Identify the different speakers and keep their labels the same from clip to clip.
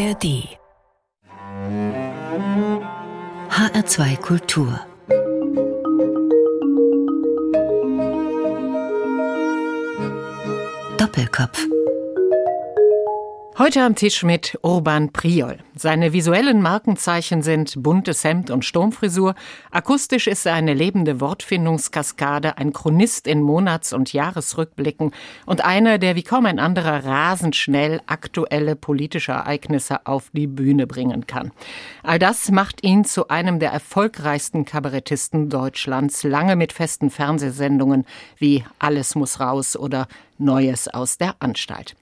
Speaker 1: ARD HR2 Kultur Doppelkopf
Speaker 2: Heute am Tisch mit Urban Priol. Seine visuellen Markenzeichen sind buntes Hemd und Sturmfrisur. Akustisch ist er eine lebende Wortfindungskaskade, ein Chronist in Monats- und Jahresrückblicken und einer, der wie kaum ein anderer rasend schnell aktuelle politische Ereignisse auf die Bühne bringen kann. All das macht ihn zu einem der erfolgreichsten Kabarettisten Deutschlands, lange mit festen Fernsehsendungen wie Alles muss raus oder Neues aus der Anstalt.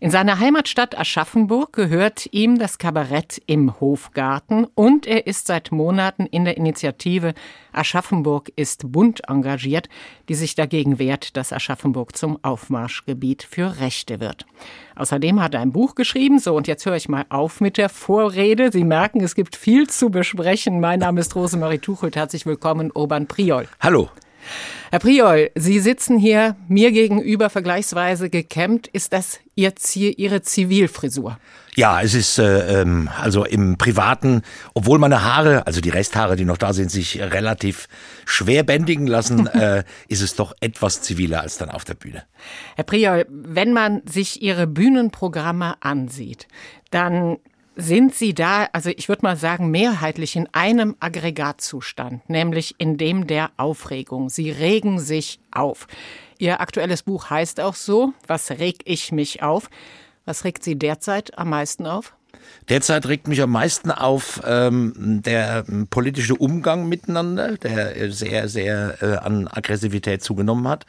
Speaker 2: In seiner Heimatstadt Aschaffenburg gehört ihm das Kabarett im Hofgarten und er ist seit Monaten in der Initiative Aschaffenburg ist bunt engagiert, die sich dagegen wehrt, dass Aschaffenburg zum Aufmarschgebiet für Rechte wird. Außerdem hat er ein Buch geschrieben. So, und jetzt höre ich mal auf mit der Vorrede. Sie merken, es gibt viel zu besprechen. Mein Name ist Rosemarie Tuchelt. Herzlich willkommen, Urban Priol.
Speaker 3: Hallo.
Speaker 2: Herr Priol, Sie sitzen hier mir gegenüber vergleichsweise gekämmt. Ist das Ihr Ihre Zivilfrisur?
Speaker 3: Ja, es ist äh, ähm, also im Privaten, obwohl meine Haare, also die Resthaare, die noch da sind, sich relativ schwer bändigen lassen, äh, ist es doch etwas ziviler als dann auf der Bühne.
Speaker 2: Herr Priol, wenn man sich Ihre Bühnenprogramme ansieht, dann sind Sie da, also ich würde mal sagen, mehrheitlich in einem Aggregatzustand, nämlich in dem der Aufregung. Sie regen sich auf. Ihr aktuelles Buch heißt auch so, was reg ich mich auf? Was regt Sie derzeit am meisten auf?
Speaker 3: Derzeit regt mich am meisten auf ähm, der politische Umgang miteinander, der sehr, sehr äh, an Aggressivität zugenommen hat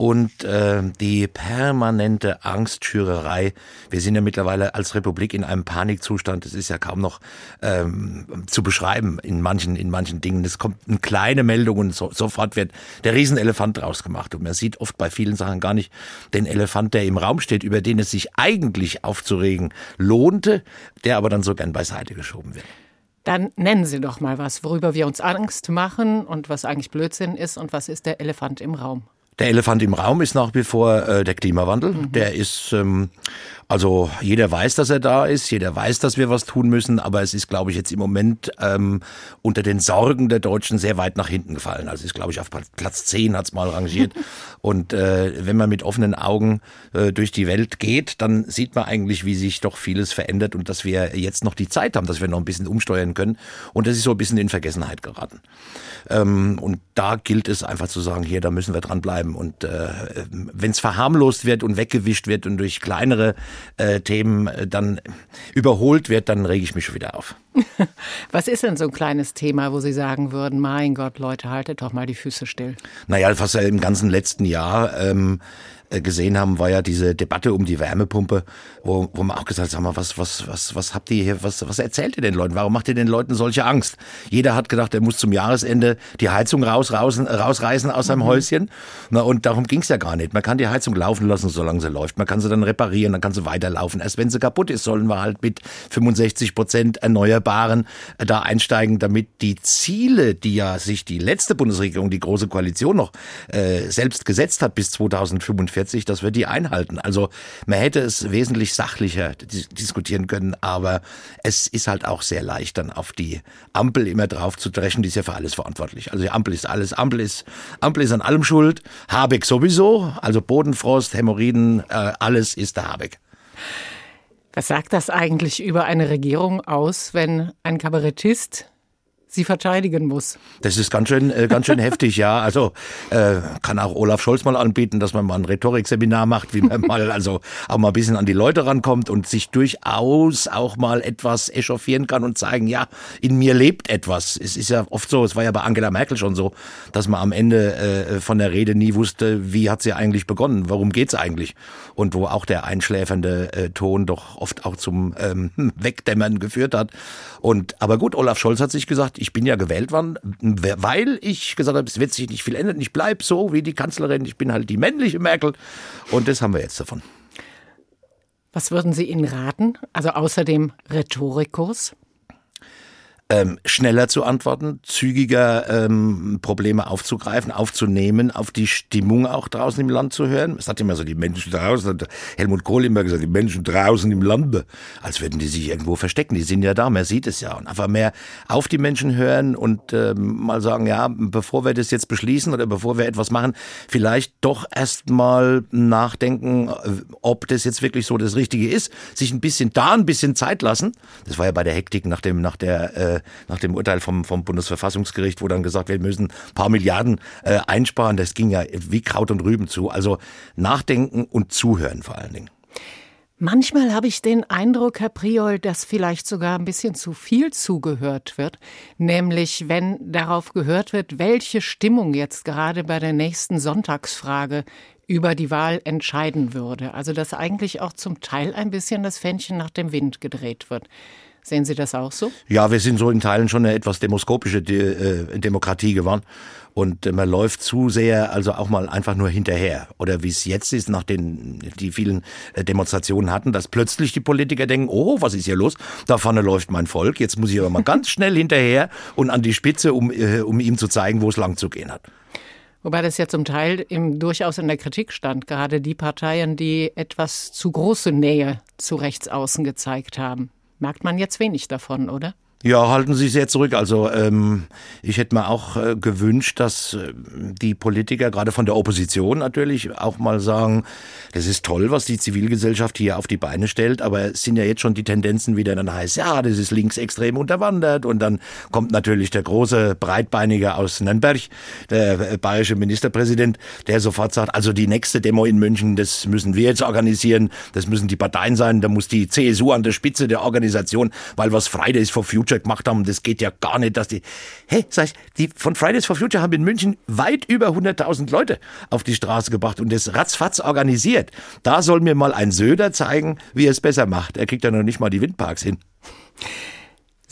Speaker 3: und äh, die permanente Angstschürerei. Wir sind ja mittlerweile als Republik in einem Panikzustand. Das ist ja kaum noch ähm, zu beschreiben in manchen in manchen Dingen. Es kommt eine kleine Meldung und so, sofort wird der Riesenelefant draus gemacht. Und man sieht oft bei vielen Sachen gar nicht den Elefant, der im Raum steht, über den es sich eigentlich aufzuregen lohnte, der aber dann so gern beiseite geschoben wird.
Speaker 2: Dann nennen Sie doch mal was, worüber wir uns Angst machen und was eigentlich Blödsinn ist und was ist der Elefant im Raum.
Speaker 3: Der Elefant im Raum ist nach wie vor äh, der Klimawandel. Mhm. Der ist ähm, also jeder weiß, dass er da ist, jeder weiß, dass wir was tun müssen, aber es ist, glaube ich, jetzt im Moment ähm, unter den Sorgen der Deutschen sehr weit nach hinten gefallen. Also ist, glaube ich, auf Platz 10 hat's mal rangiert. Und äh, wenn man mit offenen Augen äh, durch die Welt geht, dann sieht man eigentlich, wie sich doch vieles verändert und dass wir jetzt noch die Zeit haben, dass wir noch ein bisschen umsteuern können. Und das ist so ein bisschen in Vergessenheit geraten. Ähm, und da gilt es einfach zu sagen, hier, da müssen wir dran bleiben. Und äh, wenn es verharmlost wird und weggewischt wird und durch kleinere äh, Themen äh, dann überholt wird, dann rege ich mich schon wieder auf.
Speaker 2: Was ist denn so ein kleines Thema, wo Sie sagen würden, mein Gott, Leute, haltet doch mal die Füße still?
Speaker 3: Naja, ja im ganzen letzten Jahr ähm, äh, gesehen haben, war ja diese Debatte um die Wärmepumpe, wo, wo man auch gesagt hat, sag mal, was, was, was, was habt ihr hier, was, was erzählt ihr den Leuten? Warum macht ihr den Leuten solche Angst? Jeder hat gedacht, er muss zum Jahresende die Heizung raus, raus, rausreißen aus seinem mhm. Häuschen. Na, und darum ging's ja gar nicht. Man kann die Heizung laufen lassen, solange sie läuft. Man kann sie dann reparieren, dann kann sie weiterlaufen. Erst wenn sie kaputt ist, sollen wir halt mit 65 Prozent Erneuerbaren äh, da einsteigen, damit die Ziele, die ja sich die letzte Bundesregierung, die Große Koalition noch äh, selbst gesetzt hat bis 2045, 1945, dass wir die einhalten. Also man hätte es wesentlich sachlicher diskutieren können, aber es ist halt auch sehr leicht, dann auf die Ampel immer drauf zu dreschen, die ist ja für alles verantwortlich. Also die Ampel ist alles, Ampel ist, Ampel ist an allem schuld, Habeck sowieso, also Bodenfrost, Hämorrhoiden, äh, alles ist der Habeck.
Speaker 2: Was sagt das eigentlich über eine Regierung aus, wenn ein Kabarettist sie verteidigen muss.
Speaker 3: Das ist ganz schön, äh, ganz schön heftig, ja. Also äh, kann auch Olaf Scholz mal anbieten, dass man mal ein Rhetorikseminar macht, wie man mal also auch mal ein bisschen an die Leute rankommt und sich durchaus auch mal etwas echauffieren kann und zeigen, ja, in mir lebt etwas. Es ist ja oft so, es war ja bei Angela Merkel schon so, dass man am Ende äh, von der Rede nie wusste, wie hat sie eigentlich begonnen, warum geht's eigentlich? Und wo auch der einschläfernde äh, Ton doch oft auch zum ähm, Wegdämmern geführt hat. Und aber gut, Olaf Scholz hat sich gesagt, ich bin ja gewählt worden, weil ich gesagt habe, es wird sich nicht viel ändern. Ich bleibe so wie die Kanzlerin. Ich bin halt die männliche Merkel. Und das haben wir jetzt davon.
Speaker 2: Was würden Sie ihnen raten? Also außer dem Rhetorikus?
Speaker 3: Ähm, schneller zu antworten, zügiger ähm, Probleme aufzugreifen, aufzunehmen, auf die Stimmung auch draußen im Land zu hören. Es hat immer so die Menschen draußen, hat Helmut Kohl immer gesagt, die Menschen draußen im Lande, als würden die sich irgendwo verstecken. Die sind ja da, man sieht es ja. Und einfach mehr auf die Menschen hören und ähm, mal sagen, ja, bevor wir das jetzt beschließen oder bevor wir etwas machen, vielleicht doch erst mal nachdenken, äh, ob das jetzt wirklich so das Richtige ist, sich ein bisschen da ein bisschen Zeit lassen. Das war ja bei der Hektik nach dem nach der äh, nach dem Urteil vom vom Bundesverfassungsgericht, wo dann gesagt, wir müssen ein paar Milliarden äh, einsparen. Das ging ja wie Kraut und Rüben zu. Also nachdenken und zuhören vor allen Dingen.
Speaker 2: Manchmal habe ich den Eindruck, Herr Priol, dass vielleicht sogar ein bisschen zu viel zugehört wird, nämlich wenn darauf gehört wird, welche Stimmung jetzt gerade bei der nächsten Sonntagsfrage über die Wahl entscheiden würde. Also dass eigentlich auch zum Teil ein bisschen das Fännchen nach dem Wind gedreht wird. Sehen Sie das auch so?
Speaker 3: Ja, wir sind so in Teilen schon eine etwas demoskopische De äh, Demokratie geworden. Und äh, man läuft zu sehr, also auch mal einfach nur hinterher. Oder wie es jetzt ist, nach den die vielen äh, Demonstrationen hatten, dass plötzlich die Politiker denken, oh, was ist hier los? Da vorne läuft mein Volk, jetzt muss ich aber mal ganz schnell hinterher und an die Spitze, um, um ihm zu zeigen, wo es lang zu gehen hat.
Speaker 2: Wobei das ja zum Teil im, durchaus in der Kritik stand, gerade die Parteien, die etwas zu große Nähe zu Rechtsaußen gezeigt haben merkt man jetzt wenig davon, oder?
Speaker 3: Ja, halten Sie sehr zurück. Also ähm, ich hätte mir auch äh, gewünscht, dass äh, die Politiker, gerade von der Opposition natürlich, auch mal sagen, das ist toll, was die Zivilgesellschaft hier auf die Beine stellt, aber es sind ja jetzt schon die Tendenzen wieder, dann heißt, ja, das ist linksextrem unterwandert und dann kommt natürlich der große Breitbeinige aus Nürnberg, der äh, bayerische Ministerpräsident, der sofort sagt, also die nächste Demo in München, das müssen wir jetzt organisieren, das müssen die Parteien sein, da muss die CSU an der Spitze der Organisation, weil was Fridays for Future Future gemacht haben. Das geht ja gar nicht, dass die, hey, sag ich, die von Fridays for Future haben in München weit über 100.000 Leute auf die Straße gebracht und das ratzfatz organisiert. Da soll mir mal ein Söder zeigen, wie er es besser macht. Er kriegt ja noch nicht mal die Windparks hin.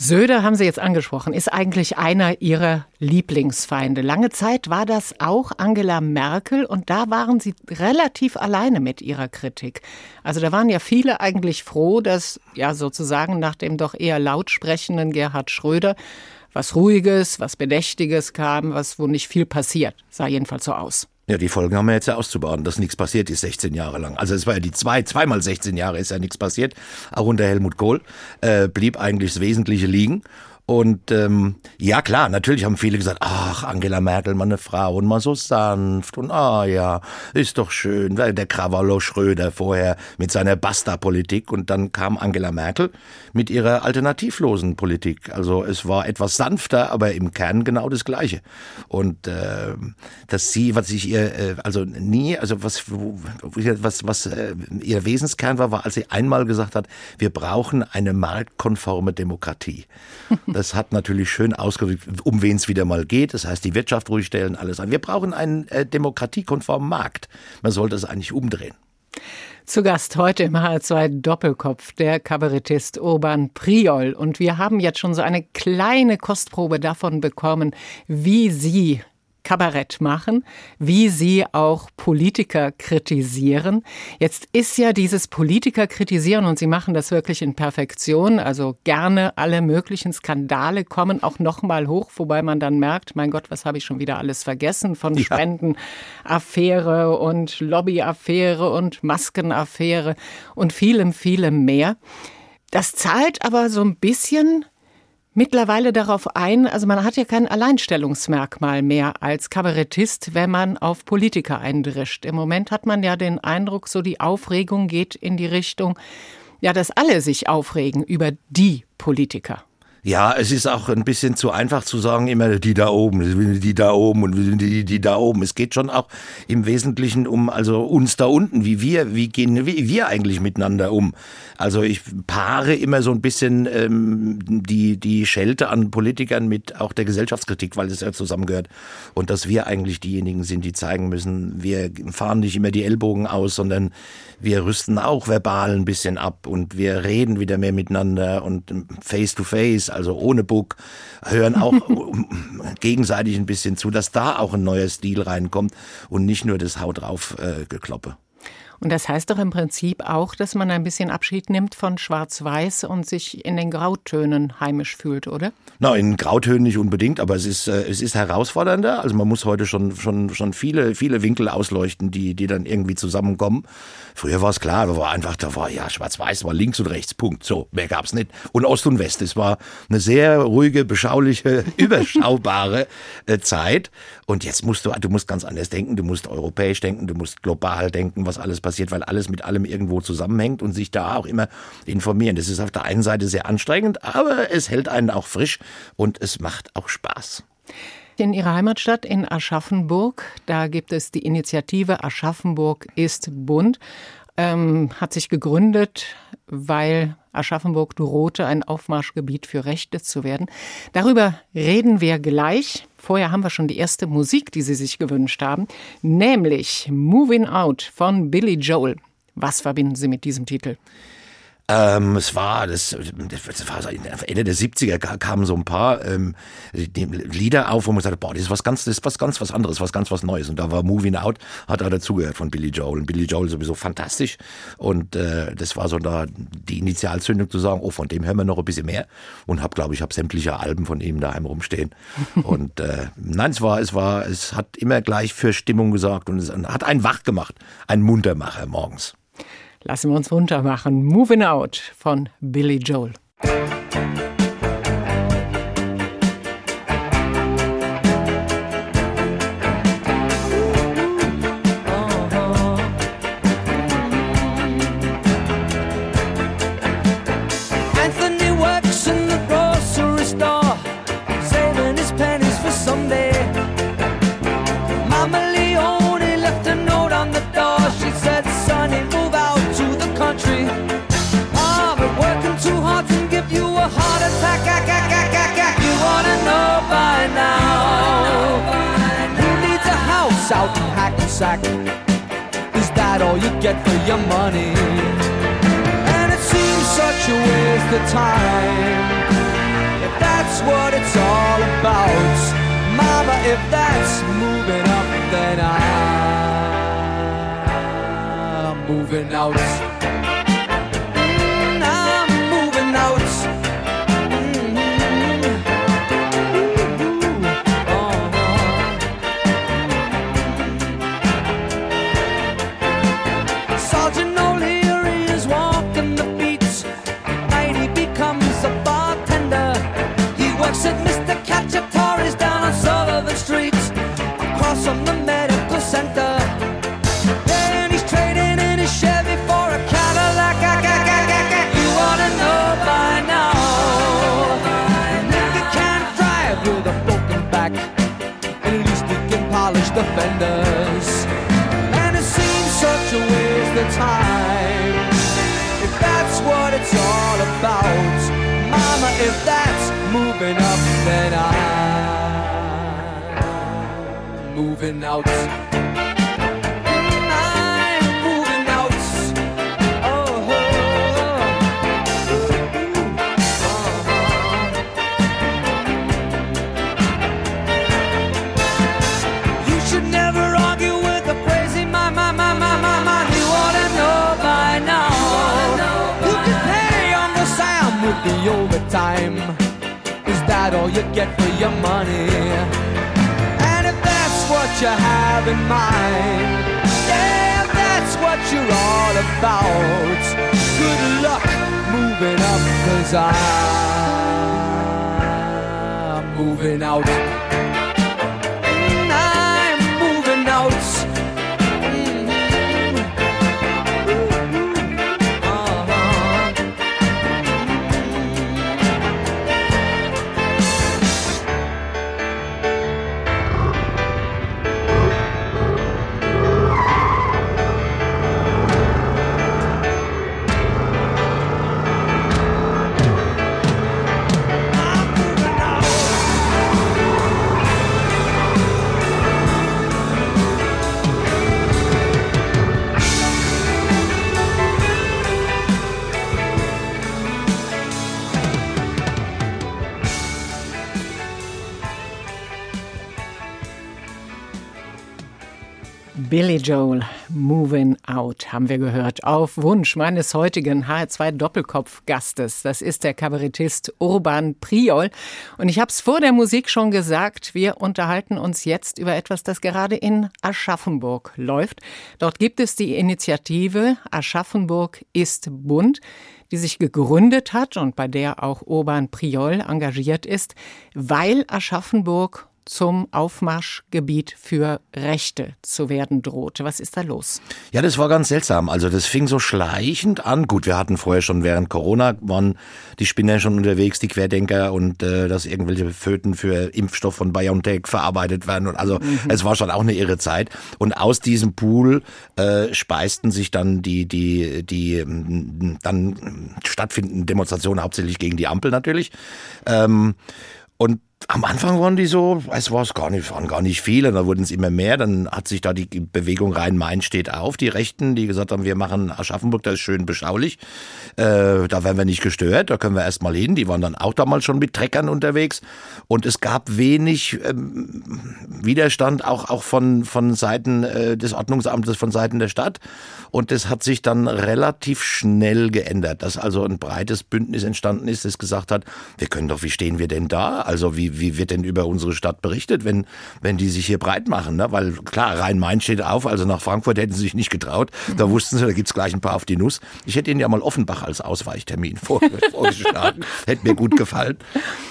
Speaker 2: Söder haben Sie jetzt angesprochen, ist eigentlich einer Ihrer Lieblingsfeinde. Lange Zeit war das auch Angela Merkel und da waren Sie relativ alleine mit Ihrer Kritik. Also da waren ja viele eigentlich froh, dass ja sozusagen nach dem doch eher laut sprechenden Gerhard Schröder was Ruhiges, was Bedächtiges kam, was wo nicht viel passiert, sah jedenfalls so aus.
Speaker 3: Ja, die Folgen haben wir jetzt ja auszubaden, dass nichts passiert ist 16 Jahre lang. Also es war ja die zwei, zweimal 16 Jahre ist ja nichts passiert. Auch unter Helmut Kohl äh, blieb eigentlich das Wesentliche liegen. Und ähm, ja klar, natürlich haben viele gesagt, ach, Angela Merkel, meine Frau, und mal so sanft und ah ja, ist doch schön. Der Krawallo Schröder vorher mit seiner Basta-Politik und dann kam Angela Merkel mit ihrer alternativlosen Politik. Also es war etwas sanfter, aber im Kern genau das Gleiche. Und äh, dass sie, was ich ihr, äh, also nie, also was, was, was äh, ihr Wesenskern war, war, als sie einmal gesagt hat, wir brauchen eine marktkonforme Demokratie. Das hat natürlich schön ausgedrückt, um wen es wieder mal geht. Das heißt, die Wirtschaft ruhig stellen, alles an. Wir brauchen einen äh, demokratiekonformen Markt. Man sollte es eigentlich umdrehen.
Speaker 2: Zu Gast heute im HR2 Doppelkopf der Kabarettist Urban Priol. Und wir haben jetzt schon so eine kleine Kostprobe davon bekommen, wie Sie Kabarett machen, wie sie auch Politiker kritisieren. Jetzt ist ja dieses Politiker kritisieren und sie machen das wirklich in Perfektion, also gerne alle möglichen Skandale kommen auch noch mal hoch, wobei man dann merkt, mein Gott, was habe ich schon wieder alles vergessen von ja. Spendenaffäre und Lobbyaffäre und Maskenaffäre und vielem vielem mehr. Das zahlt aber so ein bisschen mittlerweile darauf ein, also man hat ja kein Alleinstellungsmerkmal mehr als Kabarettist, wenn man auf Politiker eindrischt. Im Moment hat man ja den Eindruck, so die Aufregung geht in die Richtung, ja, dass alle sich aufregen über die Politiker.
Speaker 3: Ja, es ist auch ein bisschen zu einfach zu sagen, immer die da oben, die da oben und die, die da oben. Es geht schon auch im Wesentlichen um also uns da unten, wie wir, wie gehen wie wir eigentlich miteinander um. Also ich paare immer so ein bisschen ähm, die die Schelte an Politikern mit auch der Gesellschaftskritik, weil es ja zusammengehört und dass wir eigentlich diejenigen sind, die zeigen müssen, wir fahren nicht immer die Ellbogen aus, sondern wir rüsten auch verbal ein bisschen ab und wir reden wieder mehr miteinander und face to face also ohne Book, hören auch gegenseitig ein bisschen zu, dass da auch ein neuer Stil reinkommt und nicht nur das Haut drauf äh, gekloppe.
Speaker 4: Und das heißt doch im Prinzip auch, dass man ein bisschen Abschied nimmt von Schwarz-Weiß und sich in den Grautönen heimisch fühlt, oder?
Speaker 3: Na, in Grautönen nicht unbedingt, aber es ist, äh, es ist herausfordernder. Also man muss heute schon, schon, schon viele, viele Winkel ausleuchten, die, die dann irgendwie zusammenkommen. Früher war es klar, da war einfach, da war ja schwarz-weiß, war links und rechts, Punkt. So, mehr gab's nicht. Und Ost und West. Es war eine sehr ruhige, beschauliche, überschaubare äh, Zeit. Und jetzt musst du, du musst ganz anders denken, du musst europäisch denken, du musst global denken, was alles passiert, weil alles mit allem irgendwo zusammenhängt und sich da auch immer informieren. Das ist auf der einen Seite sehr anstrengend, aber es hält einen auch frisch und es macht auch Spaß.
Speaker 4: In Ihrer Heimatstadt in Aschaffenburg, da gibt es die Initiative Aschaffenburg ist bunt. Ähm, hat sich gegründet, weil Aschaffenburg drohte, ein Aufmarschgebiet für Rechte zu werden. Darüber reden wir gleich. Vorher haben wir schon die erste Musik, die Sie sich gewünscht haben, nämlich Moving Out von Billy Joel. Was verbinden Sie mit diesem Titel?
Speaker 3: Ähm, es war, das, das war so Ende der 70er kamen so ein paar ähm, Lieder auf, wo man sagte, boah, das ist was ganz, das ist was ganz was anderes, was ganz was Neues. Und da war Moving Out, hat da dazugehört von Billy Joel. Und Billy Joel sowieso fantastisch. Und äh, das war so da die Initialzündung zu sagen, oh, von dem hören wir noch ein bisschen mehr. Und hab, glaube ich, habe sämtliche Alben von ihm daheim rumstehen. und äh, nein, es war, es war, es hat immer gleich für Stimmung gesorgt und es hat einen wach gemacht, ein Muntermacher morgens.
Speaker 4: Lassen wir uns runtermachen. Moving Out von Billy Joel. sack. Of time. If that's what it's all about, Mama, if that's moving up, then I'm moving out. Get for your money? And if that's what you have in mind, yeah, if that's what you're all about, good luck moving up, cause I'm moving out.
Speaker 2: Billy Joel, Moving Out, haben wir gehört. Auf Wunsch meines heutigen HR2 Doppelkopf-Gastes. Das ist der Kabarettist Urban Priol. Und ich habe es vor der Musik schon gesagt, wir unterhalten uns jetzt über etwas, das gerade in Aschaffenburg läuft. Dort gibt es die Initiative Aschaffenburg ist bunt die sich gegründet hat und bei der auch Urban Priol engagiert ist, weil Aschaffenburg zum Aufmarschgebiet für Rechte zu werden droht. Was ist da los?
Speaker 3: Ja, das war ganz seltsam. Also das fing so schleichend an. Gut, wir hatten vorher schon während Corona waren die Spinner schon unterwegs, die Querdenker und äh, dass irgendwelche Föten für Impfstoff von BioNTech verarbeitet werden. Und also mhm. es war schon auch eine irre Zeit. Und aus diesem Pool äh, speisten sich dann die die die ähm, dann stattfindenden Demonstrationen hauptsächlich gegen die Ampel natürlich. Ähm, und am Anfang waren die so, es war gar nicht, waren gar nicht viele, dann wurden es immer mehr, dann hat sich da die Bewegung Rhein-Main steht auf, die Rechten, die gesagt haben, wir machen Aschaffenburg, das ist schön beschaulich, äh, da werden wir nicht gestört, da können wir erstmal hin, die waren dann auch damals schon mit Treckern unterwegs. Und es gab wenig ähm, Widerstand, auch, auch von, von Seiten äh, des Ordnungsamtes, von Seiten der Stadt. Und das hat sich dann relativ schnell geändert, dass also ein breites Bündnis entstanden ist, das gesagt hat, wir können doch, wie stehen wir denn da, also wie wie, wird denn über unsere Stadt berichtet, wenn, wenn die sich hier breit machen? Ne? Weil klar, Rhein-Main steht auf, also nach Frankfurt hätten sie sich nicht getraut. Da wussten sie, da gibt's gleich ein paar auf die Nuss. Ich hätte ihnen ja mal Offenbach als Ausweichtermin vorgeschlagen. hätte mir gut gefallen.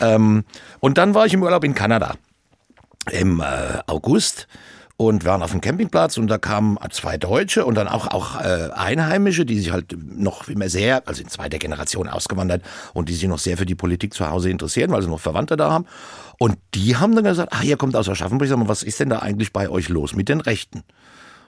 Speaker 3: Ähm, und dann war ich im Urlaub in Kanada im äh, August und waren auf dem Campingplatz und da kamen zwei Deutsche und dann auch, auch äh, Einheimische, die sich halt noch immer sehr, also in zweiter Generation ausgewandert und die sich noch sehr für die Politik zu Hause interessieren, weil sie noch Verwandte da haben. Und die haben dann gesagt, ach, ihr kommt aus Aschaffenburg, sag mal, was ist denn da eigentlich bei euch los mit den Rechten?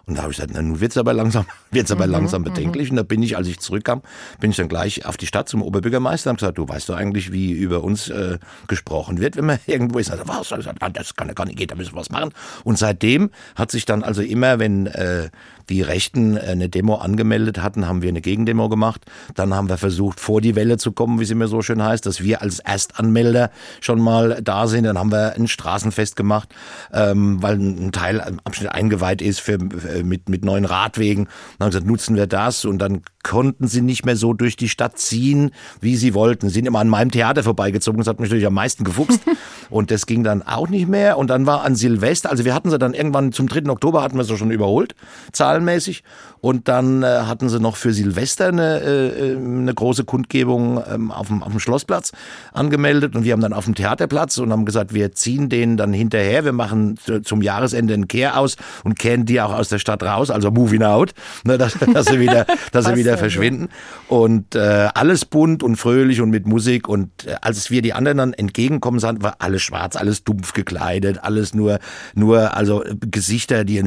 Speaker 3: Und da habe ich gesagt, na, nun wird's aber langsam, wird's aber mhm, langsam mhm. bedenklich. Und da bin ich, als ich zurückkam, bin ich dann gleich auf die Stadt zum Oberbürgermeister und gesagt, du weißt doch eigentlich, wie über uns äh, gesprochen wird, wenn man irgendwo ist. Also, was? Also, das kann ja gar nicht gehen, da müssen wir was machen. Und seitdem hat sich dann also immer, wenn äh, die Rechten äh, eine Demo angemeldet hatten, haben wir eine Gegendemo gemacht. Dann haben wir versucht, vor die Welle zu kommen, wie es immer so schön heißt, dass wir als Erstanmelder schon mal da sind. Dann haben wir ein Straßenfest gemacht, ähm, weil ein Teil am Abschnitt eingeweiht ist für, äh, mit, mit neuen Radwegen. Dann haben wir gesagt, nutzen wir das und dann konnten sie nicht mehr so durch die Stadt ziehen, wie sie wollten. Sie sind immer an meinem Theater vorbeigezogen, das hat mich natürlich am meisten gefuchst. und das ging dann auch nicht mehr. Und dann war an Silvester, also wir hatten sie dann irgendwann zum 3. Oktober hatten wir sie schon überholt, zahlenmäßig. Und dann äh, hatten sie noch für Silvester eine, äh, eine große Kundgebung ähm, auf, dem, auf dem Schlossplatz angemeldet. Und wir haben dann auf dem Theaterplatz und haben gesagt, wir ziehen den dann hinterher. Wir machen zum Jahresende einen Kehr aus und kehren die auch aus der Stadt raus, also moving out, ne, dass, dass sie wieder, dass sie wieder verschwinden. Und äh, alles bunt und fröhlich und mit Musik. Und äh, als wir die anderen dann entgegenkommen sahen, war alles schwarz, alles dumpf gekleidet, alles nur, nur also Gesichter, die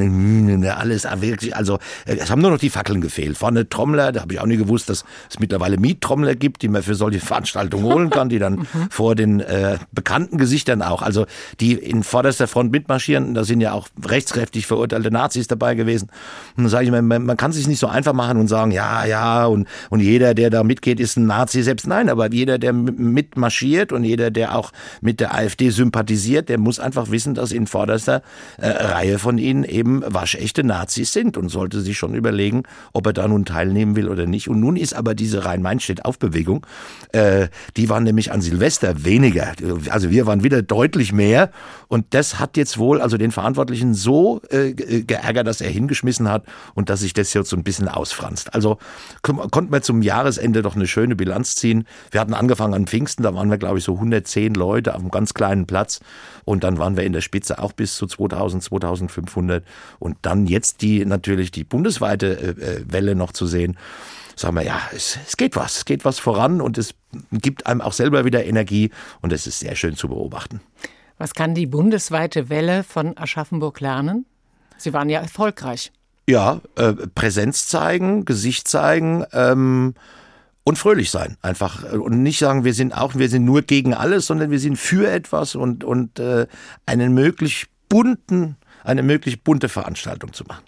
Speaker 3: alles wirklich, also äh, es haben nur noch die Fackeln gefehlt. Vorne Trommler, da habe ich auch nie gewusst, dass es mittlerweile Miettrommler gibt, die man für solche Veranstaltungen holen kann, die dann mhm. vor den äh, bekannten Gesichtern auch, also die in vorderster Front mitmarschieren, da sind ja auch rechtskräftig verurteilte Nazis dabei gewesen. Und dann sage ich mir, man, man kann sich nicht so einfach machen und sagen, ja, ja, und, und jeder, der da mitgeht, ist ein Nazi selbst. Nein, aber jeder, der mitmarschiert und jeder, der auch mit der AfD sympathisiert, der muss einfach wissen, dass in vorderster äh, Reihe von ihnen eben waschechte Nazis sind und sollte sich schon überlegen, überlegen, ob er da nun teilnehmen will oder nicht. Und nun ist aber diese Rhein-Main-Stedt-Aufbewegung, äh, die waren nämlich an Silvester weniger. Also wir waren wieder deutlich mehr. Und das hat jetzt wohl also den Verantwortlichen so äh, geärgert, dass er hingeschmissen hat und dass sich das jetzt so ein bisschen ausfranst. Also konnten wir zum Jahresende doch eine schöne Bilanz ziehen. Wir hatten angefangen an Pfingsten, da waren wir glaube ich so 110 Leute auf einem ganz kleinen Platz. Und dann waren wir in der Spitze auch bis zu 2000, 2500. Und dann jetzt die natürlich die bundesweite äh, äh, Welle noch zu sehen. Sagen wir, ja, es, es geht was, es geht was voran und es gibt einem auch selber wieder Energie und es ist sehr schön zu beobachten.
Speaker 2: Was kann die bundesweite Welle von Aschaffenburg lernen? Sie waren ja erfolgreich.
Speaker 3: Ja, äh, Präsenz zeigen, Gesicht zeigen, ähm, und fröhlich sein einfach und nicht sagen, wir sind auch, wir sind nur gegen alles, sondern wir sind für etwas und und äh, einen möglich bunten, eine möglich bunte Veranstaltung zu machen.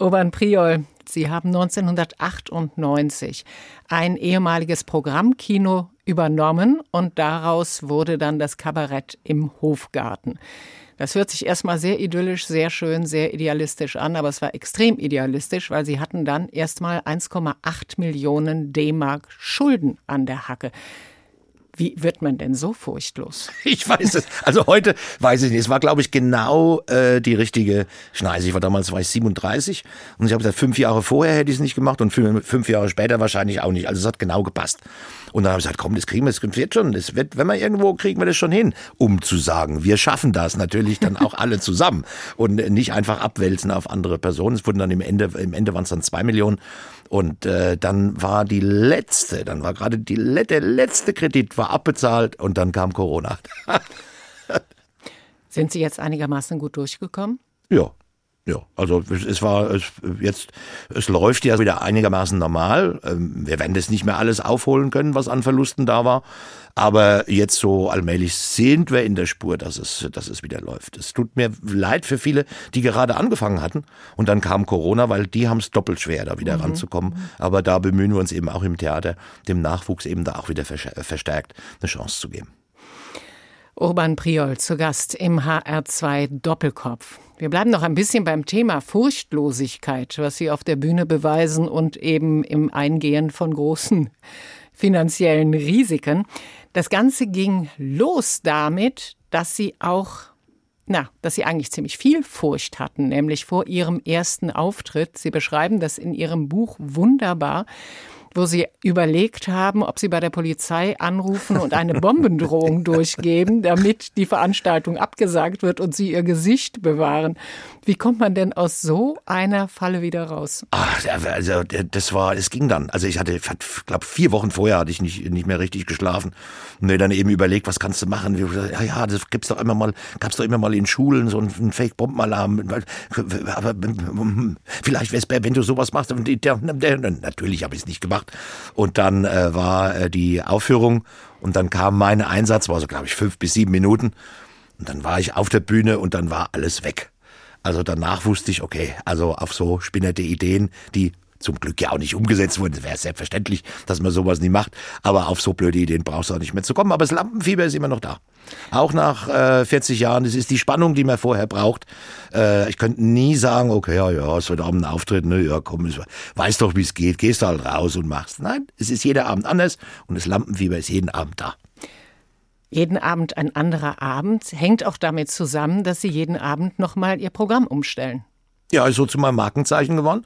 Speaker 2: Urban Priol, Sie haben 1998 ein ehemaliges Programmkino übernommen und daraus wurde dann das Kabarett im Hofgarten. Das hört sich erstmal sehr idyllisch, sehr schön, sehr idealistisch an, aber es war extrem idealistisch, weil sie hatten dann erstmal 1,8 Millionen D-Mark Schulden an der Hacke. Wie wird man denn so furchtlos?
Speaker 3: Ich weiß es. Also heute weiß ich nicht. Es war, glaube ich, genau äh, die richtige Schneise. Ich war damals war ich 37 und ich habe gesagt, fünf Jahre vorher hätte ich es nicht gemacht und fünf, fünf, Jahre später wahrscheinlich auch nicht. Also es hat genau gepasst. Und dann habe ich gesagt, komm, das kriegen wir, das wird schon. Das wird, wenn wir irgendwo kriegen wir das schon hin, um zu sagen, wir schaffen das natürlich dann auch alle zusammen und nicht einfach abwälzen auf andere Personen. Es wurden dann im Ende, im Ende waren es dann zwei Millionen. Und äh, dann war die letzte, dann war gerade die der letzte Kredit war abbezahlt und dann kam Corona.
Speaker 2: Sind Sie jetzt einigermaßen gut durchgekommen?
Speaker 3: Ja, ja, also es war es jetzt es läuft ja wieder einigermaßen normal. Ähm, wir werden das nicht mehr alles aufholen können, was an Verlusten da war, aber jetzt so allmählich sind wir in der Spur, dass es dass es wieder läuft. Es tut mir leid für viele, die gerade angefangen hatten und dann kam Corona, weil die haben es doppelt schwer da wieder mhm. ranzukommen, aber da bemühen wir uns eben auch im Theater, dem Nachwuchs eben da auch wieder verstärkt eine Chance zu geben.
Speaker 2: Urban Priol zu Gast im HR2 Doppelkopf. Wir bleiben noch ein bisschen beim Thema Furchtlosigkeit, was Sie auf der Bühne beweisen und eben im Eingehen von großen finanziellen Risiken. Das Ganze ging los damit, dass Sie auch na, dass sie eigentlich ziemlich viel Furcht hatten, nämlich vor ihrem ersten Auftritt. Sie beschreiben das in ihrem Buch wunderbar wo sie überlegt haben, ob sie bei der Polizei anrufen und eine Bombendrohung durchgeben, damit die Veranstaltung abgesagt wird und sie ihr Gesicht bewahren. Wie kommt man denn aus so einer Falle wieder raus?
Speaker 3: Ach, also das war, es ging dann. Also ich hatte, ich glaube vier Wochen vorher hatte ich nicht nicht mehr richtig geschlafen und mir dann eben überlegt, was kannst du machen? Ja, ja, das gibt's doch immer mal, gab's doch immer mal in Schulen so einen Fake-Bombenalarm. Aber vielleicht wäre es wenn du sowas machst. Natürlich habe ich es nicht gemacht gemacht. Und dann äh, war äh, die Aufführung und dann kam mein Einsatz, war so glaube ich fünf bis sieben Minuten. Und dann war ich auf der Bühne und dann war alles weg. Also danach wusste ich, okay, also auf so spinnerte Ideen, die zum Glück ja auch nicht umgesetzt wurden. Es wäre selbstverständlich, dass man sowas nie macht. Aber auf so blöde Ideen brauchst du auch nicht mehr zu kommen. Aber das Lampenfieber ist immer noch da. Auch nach äh, 40 Jahren. Das ist die Spannung, die man vorher braucht. Äh, ich könnte nie sagen, okay, ja, ja, es wird Abend ein Auftritt, ne, ja, komm, ich weiß doch, wie es geht. Gehst halt raus und machst. Nein, es ist jeder Abend anders und das Lampenfieber ist jeden Abend da.
Speaker 2: Jeden Abend ein anderer Abend hängt auch damit zusammen, dass Sie jeden Abend nochmal Ihr Programm umstellen.
Speaker 3: Ja, ist so zu meinem Markenzeichen geworden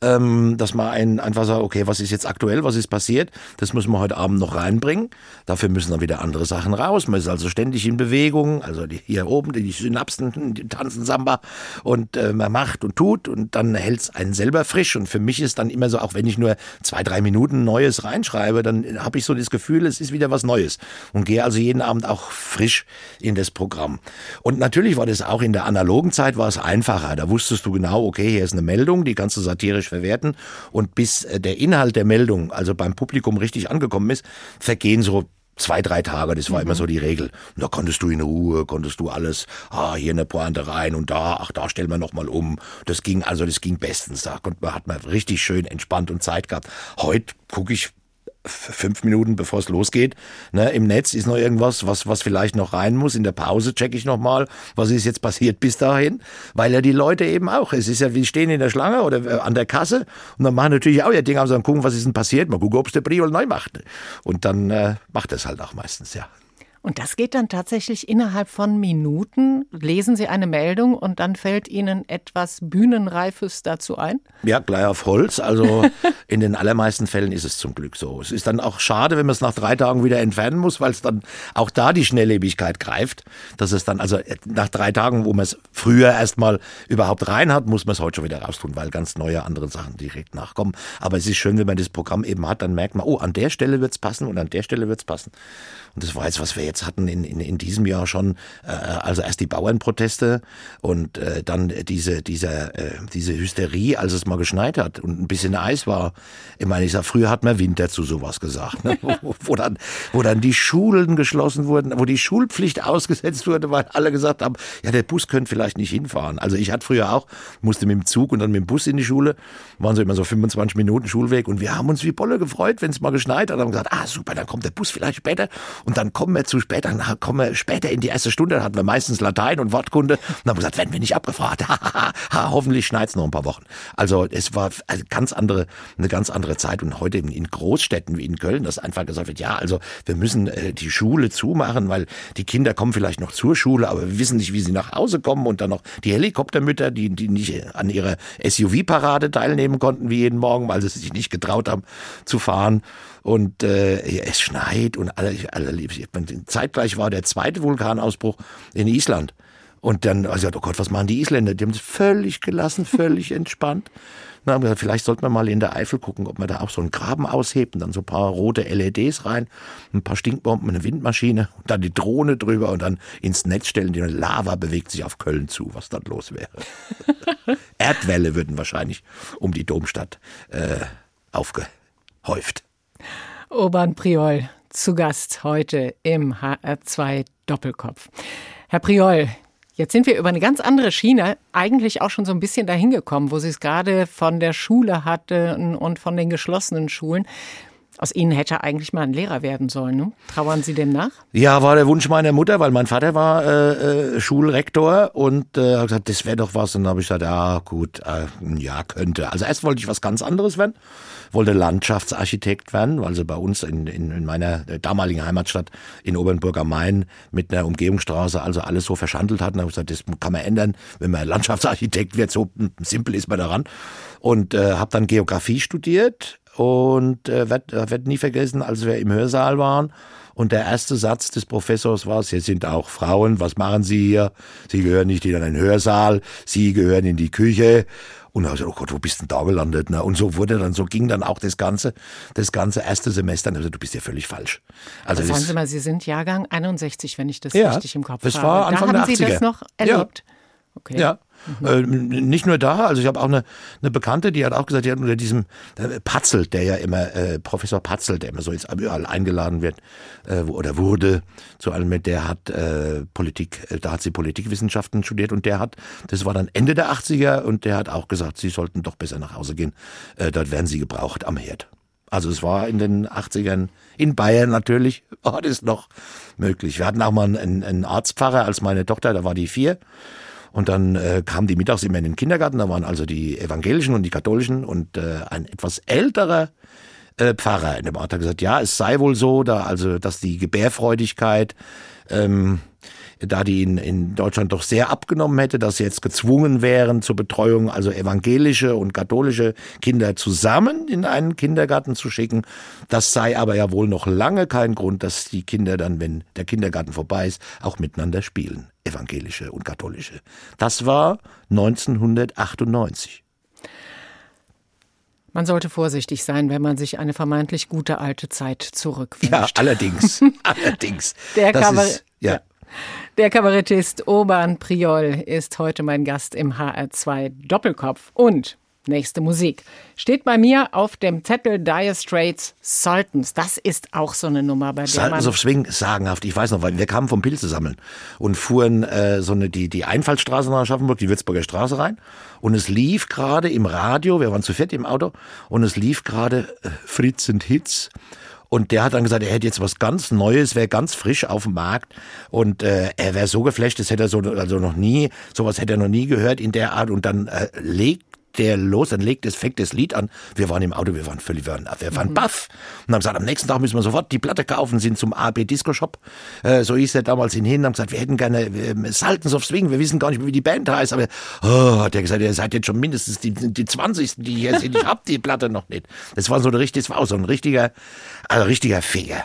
Speaker 3: ähm, dass man ein, einfach sagt, okay, was ist jetzt aktuell, was ist passiert, das müssen wir heute Abend noch reinbringen. Dafür müssen dann wieder andere Sachen raus. Man ist also ständig in Bewegung, also die, hier oben, die Synapsen, die tanzen Samba und äh, man macht und tut und dann hält es einen selber frisch. Und für mich ist dann immer so, auch wenn ich nur zwei, drei Minuten Neues reinschreibe, dann habe ich so das Gefühl, es ist wieder was Neues und gehe also jeden Abend auch frisch in das Programm. Und natürlich war das auch in der analogen Zeit war es einfacher. Da wusstest du genau, okay, hier ist eine Meldung, die kannst du satirisch kritisch verwerten. Und bis äh, der Inhalt der Meldung, also beim Publikum richtig angekommen ist, vergehen so zwei, drei Tage, das war mhm. immer so die Regel. Und da konntest du in Ruhe, konntest du alles, ah, hier eine Pointe rein und da, ach, da stellen wir nochmal um. Das ging, also das ging bestens. Da konnte man, hat man richtig schön entspannt und Zeit gehabt. Heute gucke ich fünf Minuten bevor es losgeht. Ne, Im Netz ist noch irgendwas, was, was vielleicht noch rein muss. In der Pause checke ich nochmal, was ist jetzt passiert bis dahin. Weil ja die Leute eben auch, es ist ja, wie stehen in der Schlange oder äh, an der Kasse und dann machen natürlich auch ihr Ding, also dann gucken, was ist denn passiert. Mal gucken, ob es der Priol neu macht. Und dann äh, macht es halt auch meistens, ja.
Speaker 2: Und das geht dann tatsächlich innerhalb von Minuten. Lesen Sie eine Meldung und dann fällt Ihnen etwas Bühnenreifes dazu ein?
Speaker 3: Ja, gleich auf Holz. Also in den allermeisten Fällen ist es zum Glück so. Es ist dann auch schade, wenn man es nach drei Tagen wieder entfernen muss, weil es dann auch da die Schnelllebigkeit greift. Dass es dann, also äh, nach drei Tagen, wo man es früher erstmal überhaupt rein hat, muss man es heute schon wieder raustun, weil ganz neue andere Sachen direkt nachkommen. Aber es ist schön, wenn man das Programm eben hat, dann merkt man, oh, an der Stelle wird es passen und an der Stelle wird es passen. Und das war jetzt, was wir jetzt hatten in, in, in diesem Jahr schon, äh, also erst die Bauernproteste und äh, dann diese, diese, äh, diese Hysterie, als es mal geschneit hat und ein bisschen Eis war. Ich meine, ich sag, früher hat man Winter zu sowas gesagt, ne? wo, wo, dann, wo dann die Schulen geschlossen wurden, wo die Schulpflicht ausgesetzt wurde, weil alle gesagt haben, ja, der Bus könnte vielleicht nicht hinfahren. Also ich hatte früher auch, musste mit dem Zug und dann mit dem Bus in die Schule, waren so immer so 25 Minuten Schulweg und wir haben uns wie Bolle gefreut, wenn es mal geschneit hat, haben gesagt, ah super, dann kommt der Bus vielleicht später und dann kommen wir zu zu spät, dann kommen wir später in die erste Stunde, da hatten wir meistens Latein und Wortkunde. Und dann haben wir gesagt, werden wir nicht abgefragt. hoffentlich schneit's noch ein paar Wochen. Also es war eine ganz andere, eine ganz andere Zeit. Und heute in, Großstädten wie in Köln, dass einfach gesagt wird, ja, also wir müssen äh, die Schule zumachen, weil die Kinder kommen vielleicht noch zur Schule, aber wir wissen nicht, wie sie nach Hause kommen. Und dann noch die Helikoptermütter, die, die nicht an ihrer SUV-Parade teilnehmen konnten wie jeden Morgen, weil sie sich nicht getraut haben zu fahren und äh, es schneit und alle, alle zeitgleich war der zweite Vulkanausbruch in Island. Und dann, also oh Gott, was machen die Isländer? Die haben es völlig gelassen, völlig entspannt. Dann haben wir gesagt, vielleicht sollten wir mal in der Eifel gucken, ob man da auch so einen Graben aushebt und dann so ein paar rote LEDs rein, ein paar Stinkbomben, eine Windmaschine und dann die Drohne drüber und dann ins Netz stellen. Die Lava bewegt sich auf Köln zu, was dann los wäre. Erdwelle würden wahrscheinlich um die Domstadt äh, aufgehäuft.
Speaker 2: Urban Priol zu Gast heute im HR2 Doppelkopf. Herr Priol, Jetzt sind wir über eine ganz andere Schiene eigentlich auch schon so ein bisschen dahin gekommen, wo Sie es gerade von der Schule hatten und von den geschlossenen Schulen. Aus Ihnen hätte eigentlich mal ein Lehrer werden sollen. Ne? Trauern Sie dem nach?
Speaker 3: Ja, war der Wunsch meiner Mutter, weil mein Vater war äh, äh, Schulrektor und äh, hat gesagt, das wäre doch was. Und dann habe ich gesagt, ja gut, äh, ja könnte. Also erst wollte ich was ganz anderes werden wollte Landschaftsarchitekt werden, weil sie bei uns in, in, in meiner damaligen Heimatstadt in Obernburg am Main mit einer Umgehungsstraße also alles so verschandelt hatten. Da habe ich gesagt, das kann man ändern, wenn man Landschaftsarchitekt wird. So simpel ist man daran. Und äh, habe dann Geografie studiert und äh, werd, werd nie vergessen, als wir im Hörsaal waren und der erste Satz des Professors war, Sie sind auch Frauen, was machen Sie hier? Sie gehören nicht in einen Hörsaal, Sie gehören in die Küche. Und da habe ich gesagt, oh Gott, wo bist denn da gelandet? Ne? Und so wurde dann, so ging dann auch das ganze, das ganze erste Semester. Gesagt, du bist ja völlig falsch.
Speaker 2: Also sagen Sie mal, Sie sind Jahrgang 61, wenn ich das ja, richtig im Kopf
Speaker 3: das
Speaker 2: habe.
Speaker 3: War Anfang
Speaker 2: da haben
Speaker 3: der 80er.
Speaker 2: Sie das noch erlebt?
Speaker 3: Ja. Okay. Ja, Mhm. Äh, nicht nur da, also ich habe auch eine, eine Bekannte, die hat auch gesagt, die hat unter diesem äh, Patzel, der ja immer, äh, Professor Patzel, der immer so jetzt überall eingeladen wird äh, oder wurde, zu allem der hat äh, Politik, äh, da hat sie Politikwissenschaften studiert und der hat, das war dann Ende der 80er und der hat auch gesagt, sie sollten doch besser nach Hause gehen, äh, dort werden sie gebraucht am Herd. Also es war in den 80ern in Bayern natürlich, war das noch möglich. Wir hatten auch mal einen, einen Arztpfarrer als meine Tochter, da war die vier. Und dann äh, kamen die mittags immer in den Kindergarten, da waren also die evangelischen und die katholischen und äh, ein etwas älterer äh, Pfarrer in dem Ort. Hat gesagt, ja, es sei wohl so, da also, dass die Gebärfreudigkeit ähm, da die in, in Deutschland doch sehr abgenommen hätte, dass sie jetzt gezwungen wären zur Betreuung, also evangelische und katholische Kinder zusammen in einen Kindergarten zu schicken. Das sei aber ja wohl noch lange kein Grund, dass die Kinder dann, wenn der Kindergarten vorbei ist, auch miteinander spielen, evangelische und katholische. Das war 1998.
Speaker 2: Man sollte vorsichtig sein, wenn man sich eine vermeintlich gute alte Zeit zurückwünscht.
Speaker 3: Ja, allerdings. allerdings.
Speaker 2: Der Kabarett, ja. ja. Der Kabarettist Urban Priol ist heute mein Gast im HR2 Doppelkopf. Und nächste Musik steht bei mir auf dem Zettel Dire Straits Sultans. Das ist auch so eine Nummer, bei der
Speaker 3: Sultans of Swing, sagenhaft. Ich weiß noch, weil wir kamen vom Pilze sammeln und fuhren äh, so eine die die Einfallstraße nach Aschaffenburg, die Würzburger Straße rein und es lief gerade im Radio, wir waren zu viert im Auto und es lief gerade äh, Fritz und Hits und der hat dann gesagt, er hätte jetzt was ganz Neues, wäre ganz frisch auf dem Markt. Und äh, er wäre so geflasht, das hätte er so also noch nie, sowas hätte er noch nie gehört in der Art. Und dann äh, legt der los, dann legt es, fängt das Lied an. Wir waren im Auto, wir waren völlig, wir waren, wir waren mhm. baff. Und haben gesagt, am nächsten Tag müssen wir sofort die Platte kaufen, sind zum AB Disco Shop. Äh, so hieß er damals hin, haben gesagt, wir hätten gerne äh, Sultans of Swing, wir wissen gar nicht, wie die Band heißt, aber oh, hat er gesagt, ihr seid jetzt schon mindestens die, die 20. die hier sind, ich hab die Platte noch nicht. Das war so ein richtig, das war auch so ein richtiger, also richtiger Finger.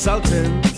Speaker 2: Sultan.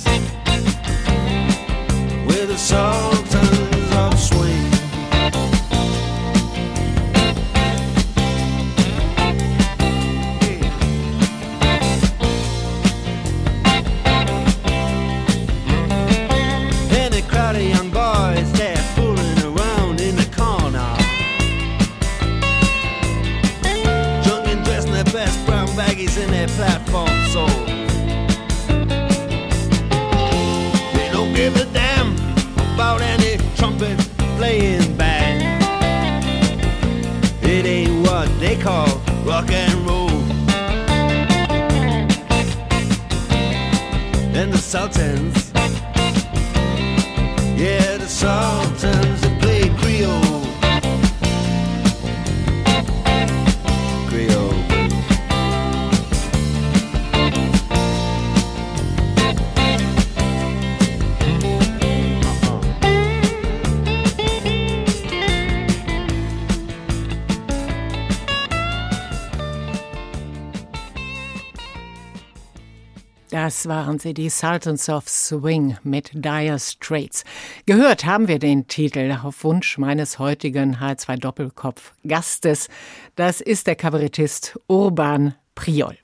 Speaker 2: Waren sie, die Sultans of Swing mit Dire Straits. Gehört haben wir den Titel auf Wunsch meines heutigen H2 Doppelkopf Gastes. Das ist der Kabarettist Urban Priol.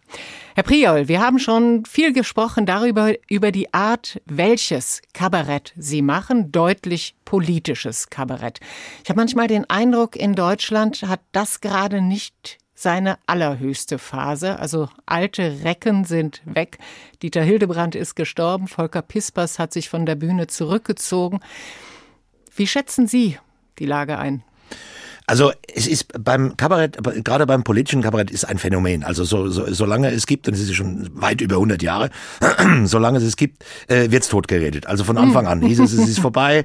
Speaker 2: Herr Priol, wir haben schon viel gesprochen darüber, über die Art, welches Kabarett Sie machen, deutlich politisches Kabarett. Ich habe manchmal den Eindruck, in Deutschland hat das gerade nicht seine allerhöchste Phase. Also alte Recken sind weg. Dieter Hildebrand ist gestorben. Volker Pispers hat sich von der Bühne zurückgezogen. Wie schätzen Sie die Lage ein?
Speaker 3: Also es ist beim Kabarett, gerade beim politischen Kabarett ist ein Phänomen. Also so, so, solange es gibt, und es ist schon weit über 100 Jahre, solange es es gibt, äh, wird's totgeredet. Also von Anfang an hieß es, es ist vorbei.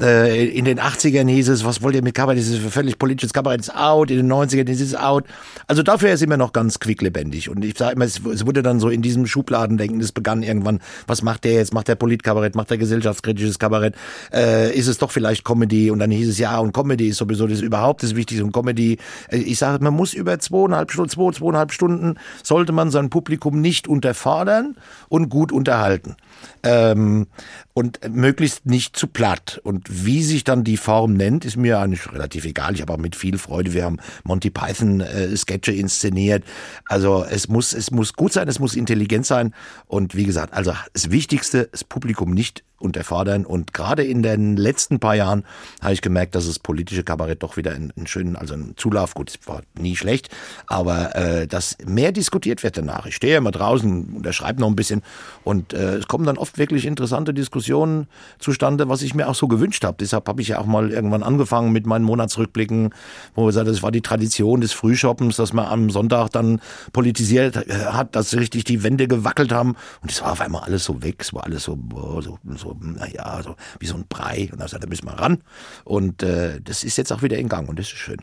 Speaker 3: Äh, in den 80ern hieß es, was wollt ihr mit Kabarett? Das ist völlig politisches Kabarett ist out. In den 90ern ist es out. Also dafür ist immer noch ganz quicklebendig. Und ich sage immer, es wurde dann so in diesem Schubladendenken, es begann irgendwann, was macht der jetzt? Macht der Politkabarett? Macht der gesellschaftskritisches Kabarett? Äh, ist es doch vielleicht Comedy? Und dann hieß es, ja, und Comedy ist sowieso das überhaupt das Wichtigste. Und Comedy, äh, ich sage, man muss über zweieinhalb Stunden, zwei, zweieinhalb Stunden, sollte man sein Publikum nicht unterfordern und gut unterhalten. Ähm, und möglichst nicht zu platt. Und wie sich dann die Form nennt, ist mir eigentlich relativ egal. Ich habe auch mit viel Freude, wir haben Monty Python äh, Sketche inszeniert. Also es muss, es muss gut sein, es muss intelligent sein. Und wie gesagt, also das Wichtigste, das Publikum nicht unterfordern. Und gerade in den letzten paar Jahren habe ich gemerkt, dass das politische Kabarett doch wieder einen, schönen, also einen Zulauf, gut, war nie schlecht, aber äh, dass mehr diskutiert wird danach. Ich stehe immer draußen, unterschreibe noch ein bisschen und äh, es kommen dann oft wirklich interessante Diskussionen zustande, was ich mir auch so gewünscht habe. Deshalb habe ich ja auch mal irgendwann angefangen mit meinen Monatsrückblicken, wo wir sagen, das war die Tradition des Frühshoppens, dass man am Sonntag dann politisiert hat, dass richtig die Wände gewackelt haben und es war auf einmal alles so weg, es war alles so, boah, so, so naja, so wie so ein Brei. Und da sagt er, müssen wir ran. Und äh, das ist jetzt auch wieder in Gang und das ist schön.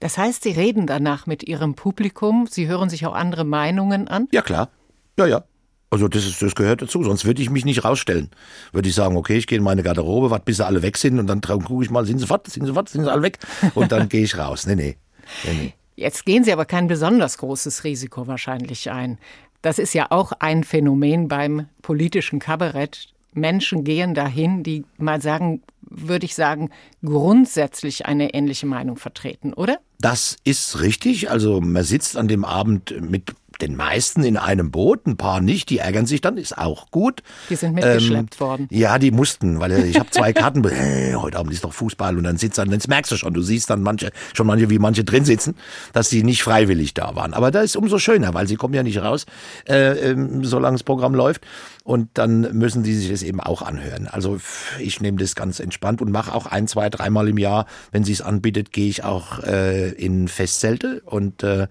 Speaker 2: Das heißt, Sie reden danach mit Ihrem Publikum, Sie hören sich auch andere Meinungen an?
Speaker 3: Ja, klar. Ja, ja. Also das, ist, das gehört dazu, sonst würde ich mich nicht rausstellen. Würde ich sagen, okay, ich gehe in meine Garderobe, warte, bis sie alle weg sind und dann gucke ich mal, sind sie fort, sind sie fort, sind sie alle weg und dann gehe ich raus. Nee, nee. nee, nee.
Speaker 2: Jetzt gehen Sie aber kein besonders großes Risiko wahrscheinlich ein. Das ist ja auch ein Phänomen beim politischen Kabarett. Menschen gehen dahin, die mal sagen, würde ich sagen, grundsätzlich eine ähnliche Meinung vertreten, oder?
Speaker 3: Das ist richtig. Also man sitzt an dem Abend mit den meisten in einem Boot, ein paar nicht, die ärgern sich dann, ist auch gut.
Speaker 2: Die sind mitgeschleppt ähm, worden.
Speaker 3: Ja, die mussten, weil ich habe zwei Karten, hey, heute Abend ist doch Fußball und dann sitzt dann, das merkst du schon, du siehst dann manche, schon manche, wie manche drin sitzen, dass sie nicht freiwillig da waren. Aber da ist umso schöner, weil sie kommen ja nicht raus, äh, äh, solange das Programm läuft. Und dann müssen die sich das eben auch anhören. Also ich nehme das ganz entspannt und mache auch ein, zwei, dreimal im Jahr, wenn sie es anbietet, gehe ich auch äh, in Festzelte und äh,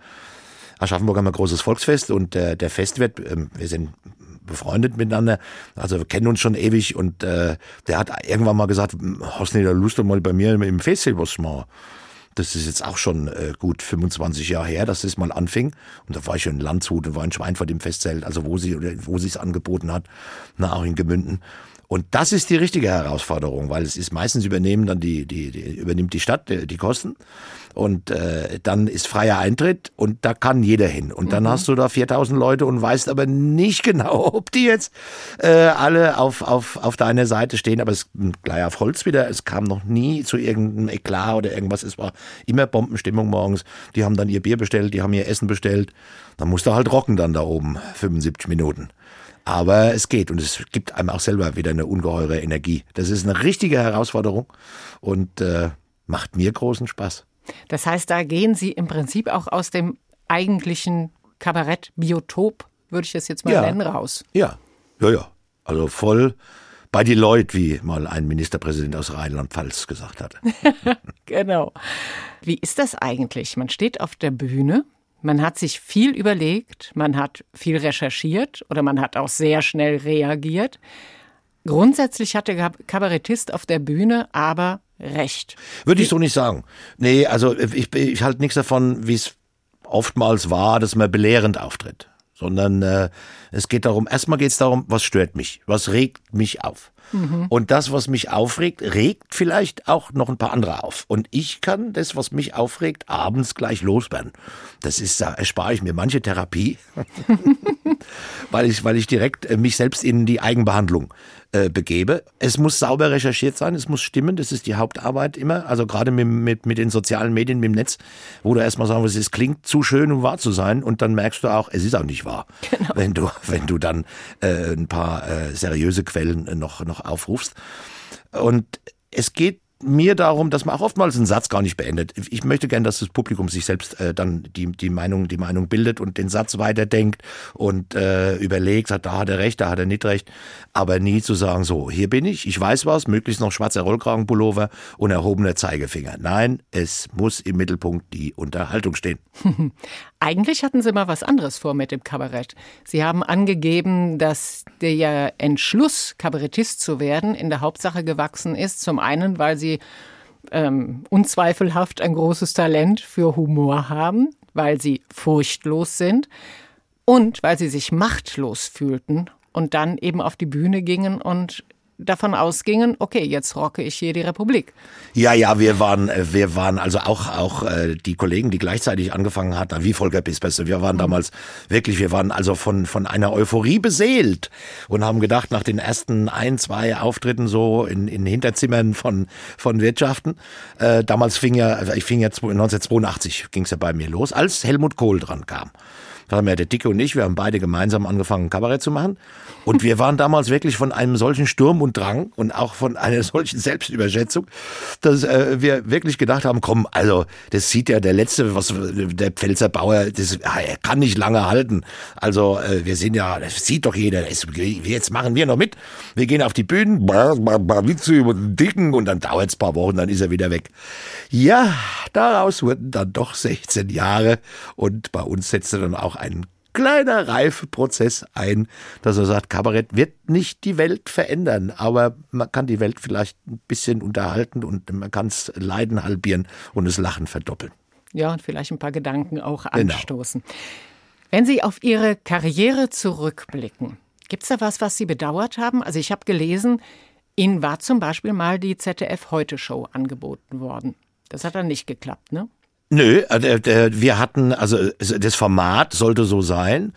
Speaker 3: Aschaffenburg haben wir ein großes Volksfest und äh, der Festwirt, äh, wir sind befreundet miteinander, also wir kennen uns schon ewig und äh, der hat irgendwann mal gesagt, hast du nicht Lust mal bei mir im Festival was machen? Das ist jetzt auch schon äh, gut 25 Jahre her, dass das mal anfing. Und da war ich in Landshut und war in Schweinfurt im Festzelt, also wo sie, wo sie es angeboten hat, na, auch in Gemünden. Und das ist die richtige Herausforderung, weil es ist meistens übernehmen dann die, die, die übernimmt die Stadt die, die Kosten und äh, dann ist freier Eintritt und da kann jeder hin. Und dann mhm. hast du da 4000 Leute und weißt aber nicht genau, ob die jetzt äh, alle auf, auf, auf deiner Seite stehen. Aber es gleich auf Holz wieder. Es kam noch nie zu irgendeinem Eklat oder irgendwas. Es war immer Bombenstimmung morgens. Die haben dann ihr Bier bestellt, die haben ihr Essen bestellt. Dann musst du halt rocken dann da oben 75 Minuten. Aber es geht und es gibt einem auch selber wieder eine ungeheure Energie. Das ist eine richtige Herausforderung und äh, macht mir großen Spaß.
Speaker 2: Das heißt, da gehen Sie im Prinzip auch aus dem eigentlichen Kabarett-Biotop, würde ich das jetzt mal ja. nennen, raus.
Speaker 3: Ja, ja, ja. Also voll bei die Leute, wie mal ein Ministerpräsident aus Rheinland-Pfalz gesagt hat.
Speaker 2: genau. Wie ist das eigentlich? Man steht auf der Bühne man hat sich viel überlegt, man hat viel recherchiert oder man hat auch sehr schnell reagiert. Grundsätzlich hat der Kabarettist auf der Bühne aber recht.
Speaker 3: Würde ich so nicht sagen. Nee, also ich, ich halte nichts davon, wie es oftmals war, dass man belehrend auftritt. Sondern äh, es geht darum, erstmal geht es darum, was stört mich, was regt mich auf. Mhm. Und das, was mich aufregt, regt vielleicht auch noch ein paar andere auf. Und ich kann das, was mich aufregt, abends gleich loswerden. Das ist, da erspare ich mir manche Therapie, weil ich, weil ich direkt äh, mich selbst in die Eigenbehandlung äh, begebe. Es muss sauber recherchiert sein, es muss stimmen, das ist die Hauptarbeit immer. Also gerade mit, mit, mit den sozialen Medien, mit dem Netz, wo du erstmal sagen wirst, es klingt zu schön, um wahr zu sein und dann merkst du auch, es ist auch nicht wahr. Genau. Wenn du, wenn du dann äh, ein paar äh, seriöse Quellen noch, noch aufrufst. Und es geht mir darum, dass man auch oftmals einen Satz gar nicht beendet. Ich möchte gern, dass das Publikum sich selbst äh, dann die, die Meinung, die Meinung bildet und den Satz weiterdenkt und äh, überlegt, hat, da hat er recht, da hat er nicht recht, aber nie zu sagen, so, hier bin ich, ich weiß was, möglichst noch schwarzer Rollkragenpullover und erhobener Zeigefinger. Nein, es muss im Mittelpunkt die Unterhaltung stehen.
Speaker 2: Eigentlich hatten Sie mal was anderes vor mit dem Kabarett. Sie haben angegeben, dass der Entschluss, Kabarettist zu werden, in der Hauptsache gewachsen ist. Zum einen, weil Sie ähm, unzweifelhaft ein großes Talent für Humor haben, weil Sie furchtlos sind und weil Sie sich machtlos fühlten und dann eben auf die Bühne gingen und davon ausgingen, okay, jetzt rocke ich hier die Republik.
Speaker 3: Ja, ja, wir waren, äh, wir waren also auch, auch äh, die Kollegen, die gleichzeitig angefangen hatten, wie Volker Pispeste, wir waren mhm. damals wirklich, wir waren also von, von einer Euphorie beseelt und haben gedacht, nach den ersten ein, zwei Auftritten so in, in Hinterzimmern von, von Wirtschaften, äh, damals fing ja, ich fing ja 1982 ging es ja bei mir los, als Helmut Kohl dran kam. Haben ja der Dicke und ich, wir haben beide gemeinsam angefangen, Kabarett zu machen. Und wir waren damals wirklich von einem solchen Sturm und Drang und auch von einer solchen Selbstüberschätzung, dass äh, wir wirklich gedacht haben, komm, also das sieht ja der letzte, was der Pfälzer Bauer, das, er kann nicht lange halten. Also äh, wir sind ja, das sieht doch jeder, das, jetzt machen wir noch mit. Wir gehen auf die Bühnen, Witze über den Dicken und dann dauert es paar Wochen, dann ist er wieder weg. Ja, daraus wurden dann doch 16 Jahre und bei uns setzte dann auch ein kleiner Reifeprozess ein, dass er sagt, Kabarett wird nicht die Welt verändern, aber man kann die Welt vielleicht ein bisschen unterhalten und man kann es Leiden halbieren und das Lachen verdoppeln.
Speaker 2: Ja, und vielleicht ein paar Gedanken auch genau. anstoßen. Genau. Wenn Sie auf Ihre Karriere zurückblicken, Gibt es da was, was Sie bedauert haben? Also ich habe gelesen, Ihnen war zum Beispiel mal die ZDF-Heute-Show angeboten worden. Das hat dann nicht geklappt, ne?
Speaker 3: Nö, äh, wir hatten, also das Format sollte so sein.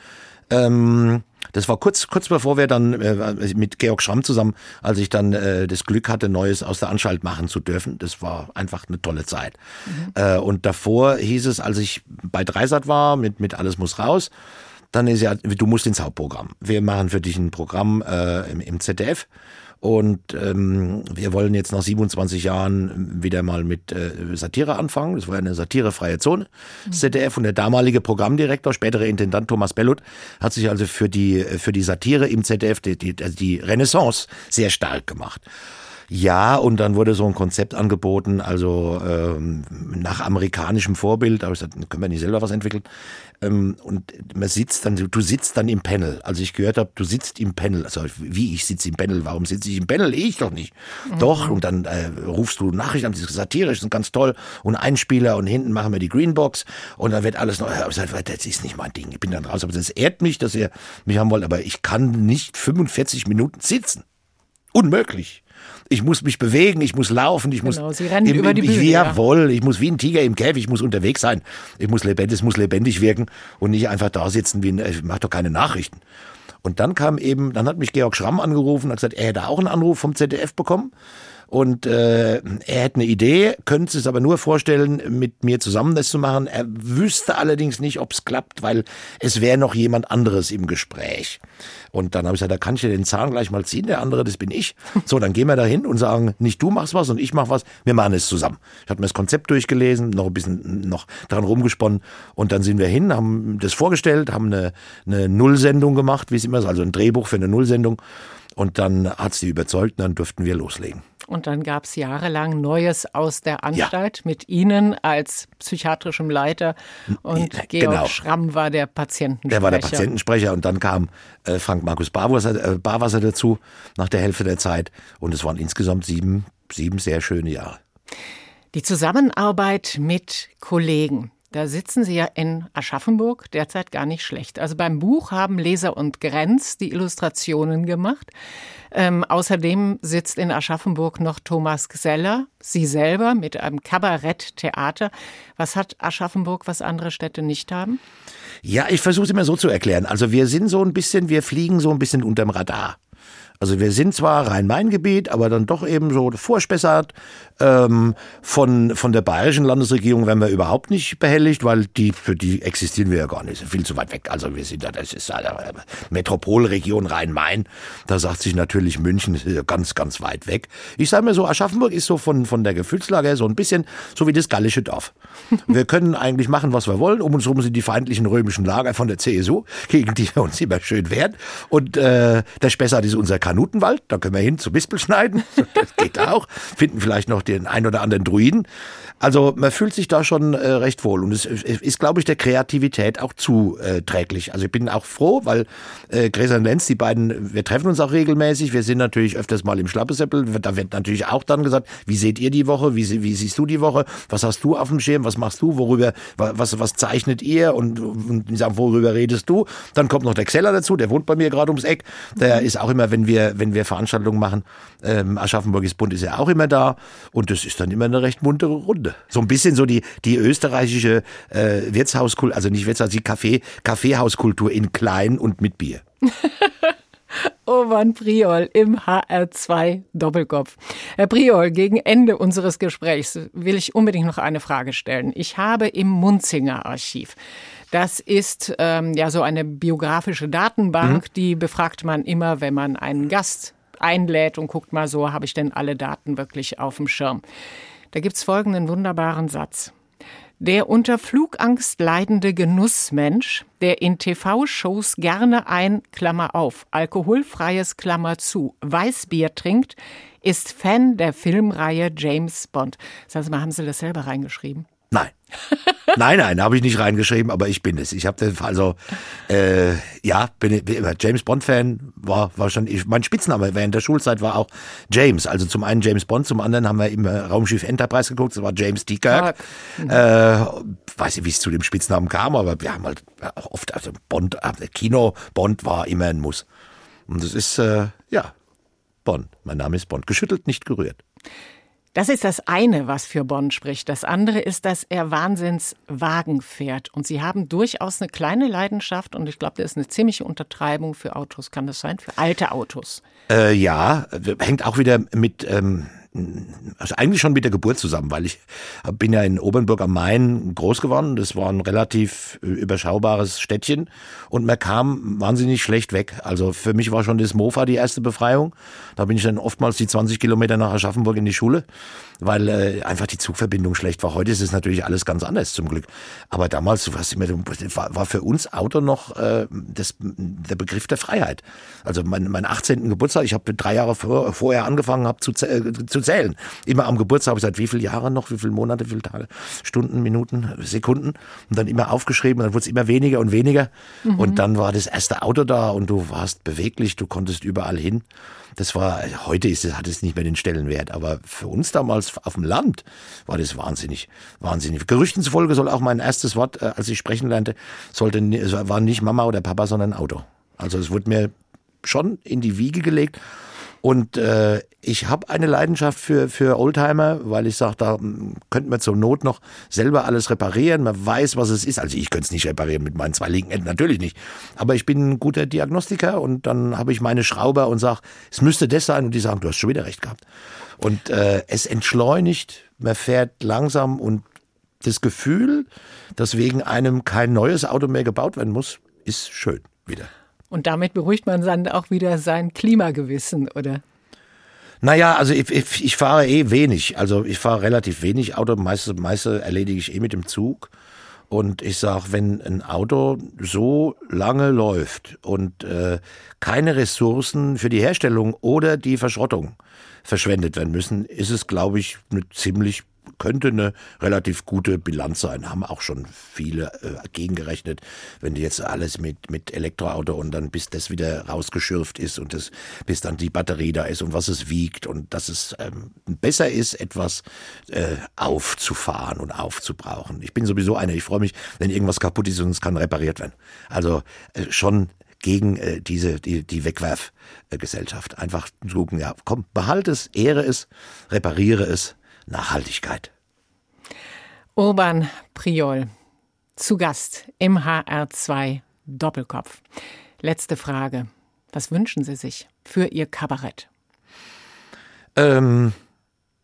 Speaker 3: Ähm, das war kurz, kurz bevor wir dann äh, mit Georg Schramm zusammen, als ich dann äh, das Glück hatte, Neues aus der Anstalt machen zu dürfen. Das war einfach eine tolle Zeit. Mhm. Äh, und davor hieß es, als ich bei Dreisat war, mit, mit Alles muss raus, dann ist ja, du musst ins Hauptprogramm. Wir machen für dich ein Programm äh, im, im ZDF und ähm, wir wollen jetzt nach 27 Jahren wieder mal mit äh, Satire anfangen. Das war eine satirefreie Zone. Das ZDF und der damalige Programmdirektor, spätere Intendant Thomas Bellut, hat sich also für die, für die Satire im ZDF, die, die, also die Renaissance, sehr stark gemacht. Ja, und dann wurde so ein Konzept angeboten, also ähm, nach amerikanischem Vorbild, aber ich gesagt, können wir nicht selber was entwickeln. Ähm, und man sitzt dann, du sitzt dann im Panel. Also ich gehört habe, du sitzt im Panel. Also wie ich sitze im Panel, warum sitze ich im Panel? Ich doch nicht. Mhm. Doch, und dann äh, rufst du Nachrichten an, das ist satirisch, und ganz toll. Und Einspieler und hinten machen wir die Greenbox und dann wird alles noch, ich sag, das ist nicht mein Ding. Ich bin dann raus. Aber das ehrt mich, dass ihr mich haben wollt, aber ich kann nicht 45 Minuten sitzen. Unmöglich ich muss mich bewegen, ich muss laufen, ich muss.
Speaker 2: Genau, Sie rennen im, über die Bühne.
Speaker 3: Jawohl, ich muss wie ein Tiger im Käfig, ich muss unterwegs sein. Ich muss lebendig, es muss lebendig wirken und nicht einfach da sitzen wie ein, ich mach doch keine Nachrichten. Und dann kam eben, dann hat mich Georg Schramm angerufen und hat gesagt, er hätte auch einen Anruf vom ZDF bekommen und äh, er hätte eine Idee, könnte es aber nur vorstellen, mit mir zusammen das zu machen. Er wüsste allerdings nicht, ob es klappt, weil es wäre noch jemand anderes im Gespräch. Und dann habe ich gesagt, da kann ich dir den Zahn gleich mal ziehen, der andere, das bin ich. So, dann gehen wir da hin und sagen, nicht du machst was und ich mach was, wir machen es zusammen. Ich habe mir das Konzept durchgelesen, noch ein bisschen noch dran rumgesponnen und dann sind wir hin, haben das vorgestellt, haben eine, eine Nullsendung gemacht, wie es immer ist, also ein Drehbuch für eine Nullsendung. Und dann hat sie überzeugt und dann durften wir loslegen.
Speaker 2: Und dann gab es jahrelang Neues aus der Anstalt ja. mit Ihnen als psychiatrischem Leiter und ja, Georg genau. Schramm war der Patientensprecher.
Speaker 3: Der war der Patientensprecher und dann kam äh, Frank Markus Barwasser, äh, Barwasser dazu nach der Hälfte der Zeit und es waren insgesamt sieben, sieben sehr schöne Jahre.
Speaker 2: Die Zusammenarbeit mit Kollegen, da sitzen Sie ja in Aschaffenburg derzeit gar nicht schlecht. Also beim Buch haben Leser und Grenz die Illustrationen gemacht. Ähm, außerdem sitzt in Aschaffenburg noch Thomas Gseller, Sie selber mit einem Kabaretttheater. Was hat Aschaffenburg, was andere Städte nicht haben?
Speaker 3: Ja, ich versuche es immer so zu erklären. Also wir sind so ein bisschen, wir fliegen so ein bisschen unterm Radar. Also wir sind zwar Rhein-Main-Gebiet, aber dann doch eben so vorspessert. Ähm, von, von der bayerischen Landesregierung werden wir überhaupt nicht behelligt, weil die, für die existieren wir ja gar nicht. Viel zu weit weg. Also wir sind da, das ist eine Metropolregion Rhein-Main. Da sagt sich natürlich München ist ganz, ganz weit weg. Ich sage mir so, Aschaffenburg ist so von, von der Gefühlslage her so ein bisschen so wie das gallische Dorf. Wir können eigentlich machen, was wir wollen. Um uns herum sind die feindlichen römischen Lager von der CSU, gegen die wir uns immer schön wehren. Und äh, der Spessart ist unser Kanal. Kanutenwald, da können wir hin zu Bispel schneiden, das geht auch, finden vielleicht noch den ein oder anderen Druiden. Also man fühlt sich da schon äh, recht wohl. Und es ist, glaube ich, der Kreativität auch zuträglich. Also ich bin auch froh, weil äh, Gräser und Lenz, die beiden, wir treffen uns auch regelmäßig, wir sind natürlich öfters mal im Schlappesäppel, da wird natürlich auch dann gesagt, wie seht ihr die Woche, wie, wie siehst du die Woche, was hast du auf dem Schirm, was machst du, worüber, was, was zeichnet ihr? Und, und ich sag, worüber redest du? Dann kommt noch der Xeller dazu, der wohnt bei mir gerade ums Eck, der ist auch immer, wenn wir, wenn wir Veranstaltungen machen, ähm, Aschaffenburg ist bunt, ist er auch immer da. Und das ist dann immer eine recht muntere Runde. So ein bisschen so die, die österreichische äh, Wirtshauskultur, also nicht Wirtshaus, die Kaffee, Kaffeehauskultur in klein und mit Bier.
Speaker 2: Ovan Priol im HR2 Doppelkopf. Herr Priol, gegen Ende unseres Gesprächs will ich unbedingt noch eine Frage stellen. Ich habe im Munzinger Archiv das ist ähm, ja so eine biografische Datenbank, mhm. die befragt man immer, wenn man einen Gast einlädt und guckt mal so, habe ich denn alle Daten wirklich auf dem Schirm. Da gibt's folgenden wunderbaren Satz. Der unter Flugangst leidende Genussmensch, der in TV-Shows gerne ein, Klammer auf, alkoholfreies Klammer zu, Weißbier trinkt, ist Fan der Filmreihe James Bond. Sagen Sie mal, haben Sie das selber reingeschrieben?
Speaker 3: Nein. nein, nein, habe ich nicht reingeschrieben, aber ich bin es. Ich habe also äh, ja, bin, bin James Bond Fan war war schon ich, mein Spitzname während der Schulzeit war auch James. Also zum einen James Bond, zum anderen haben wir im Raumschiff Enterprise geguckt, das war James T. Kirk. Mhm. Äh, weiß nicht, wie es zu dem Spitznamen kam, aber wir haben halt auch oft also Bond, äh, Kino Bond war immer ein Muss. Und es ist, äh, ja, Bonn. Mein Name ist Bonn. Geschüttelt, nicht gerührt.
Speaker 2: Das ist das eine, was für Bonn spricht. Das andere ist, dass er Wahnsinnswagen fährt. Und Sie haben durchaus eine kleine Leidenschaft und ich glaube, das ist eine ziemliche Untertreibung für Autos. Kann das sein? Für alte Autos?
Speaker 3: Äh, ja, hängt auch wieder mit ähm, also eigentlich schon mit der Geburt zusammen, weil ich bin ja in Obernburg am Main groß geworden. Das war ein relativ überschaubares Städtchen und man kam wahnsinnig schlecht weg. Also für mich war schon das Mofa die erste Befreiung. Da bin ich dann oftmals die 20 Kilometer nach Aschaffenburg in die Schule, weil äh, einfach die Zugverbindung schlecht war. Heute ist es natürlich alles ganz anders zum Glück. Aber damals war, war für uns Auto noch äh, das, der Begriff der Freiheit. Also mein, mein 18. Geburtstag, ich habe drei Jahre vor, vorher angefangen, hab zu, äh, zu zählen. Immer am Geburtstag habe ich seit wie viele Jahre noch, wie viele Monate, wie viele Tage, Stunden, Minuten, Sekunden und dann immer aufgeschrieben, dann wurde es immer weniger und weniger mhm. und dann war das erste Auto da und du warst beweglich, du konntest überall hin. Das war, heute ist es, hat es nicht mehr den Stellenwert, aber für uns damals auf dem Land war das wahnsinnig, wahnsinnig. Gerüchten zufolge soll auch mein erstes Wort, äh, als ich sprechen lernte, sollte, war nicht Mama oder Papa, sondern Auto. Also es wurde mir schon in die Wiege gelegt und äh, ich habe eine Leidenschaft für, für Oldtimer, weil ich sage, da könnte man zur Not noch selber alles reparieren. Man weiß, was es ist. Also ich könnte es nicht reparieren mit meinen zwei linken Enden, natürlich nicht. Aber ich bin ein guter Diagnostiker und dann habe ich meine Schrauber und sage, es müsste das sein. Und die sagen, du hast schon wieder recht gehabt. Und äh, es entschleunigt, man fährt langsam und das Gefühl, dass wegen einem kein neues Auto mehr gebaut werden muss, ist schön wieder.
Speaker 2: Und damit beruhigt man dann auch wieder sein Klimagewissen, oder?
Speaker 3: Naja, also ich, ich, ich fahre eh wenig. Also ich fahre relativ wenig Auto. Meiste, meiste erledige ich eh mit dem Zug. Und ich sage, wenn ein Auto so lange läuft und äh, keine Ressourcen für die Herstellung oder die Verschrottung verschwendet werden müssen, ist es, glaube ich, eine ziemlich könnte eine relativ gute Bilanz sein. Haben auch schon viele äh, gegengerechnet. Wenn du jetzt alles mit, mit Elektroauto und dann bis das wieder rausgeschürft ist und das, bis dann die Batterie da ist und was es wiegt und dass es ähm, besser ist, etwas äh, aufzufahren und aufzubrauchen. Ich bin sowieso einer, ich freue mich, wenn irgendwas kaputt ist und es kann repariert werden. Also äh, schon gegen äh, diese die, die Wegwerfgesellschaft. Einfach gucken, ja, komm, behalte es, ehre es, repariere es, Nachhaltigkeit.
Speaker 2: Urban Priol, zu Gast im HR2 Doppelkopf. Letzte Frage. Was wünschen Sie sich für Ihr Kabarett?
Speaker 3: Ähm,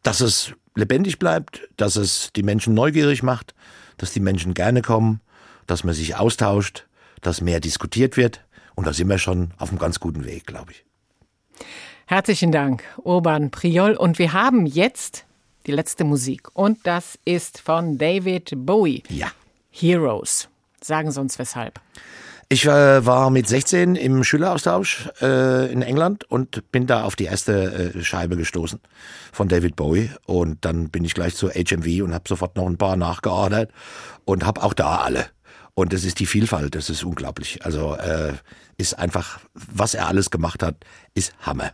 Speaker 3: dass es lebendig bleibt, dass es die Menschen neugierig macht, dass die Menschen gerne kommen, dass man sich austauscht, dass mehr diskutiert wird. Und da sind wir schon auf einem ganz guten Weg, glaube ich.
Speaker 2: Herzlichen Dank, Urban Priol. Und wir haben jetzt die letzte Musik. Und das ist von David Bowie.
Speaker 3: Ja.
Speaker 2: Heroes. Sagen Sie uns weshalb.
Speaker 3: Ich äh, war mit 16 im Schüleraustausch äh, in England und bin da auf die erste äh, Scheibe gestoßen von David Bowie. Und dann bin ich gleich zur HMV und habe sofort noch ein paar nachgeordert und habe auch da alle. Und das ist die Vielfalt, das ist unglaublich. Also äh, ist einfach, was er alles gemacht hat, ist Hammer.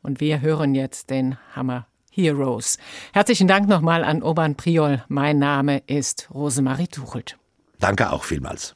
Speaker 2: Und wir hören jetzt den Hammer Heroes. Herzlichen Dank nochmal an Urban Priol. Mein Name ist Rosemarie Tuchelt.
Speaker 3: Danke auch vielmals.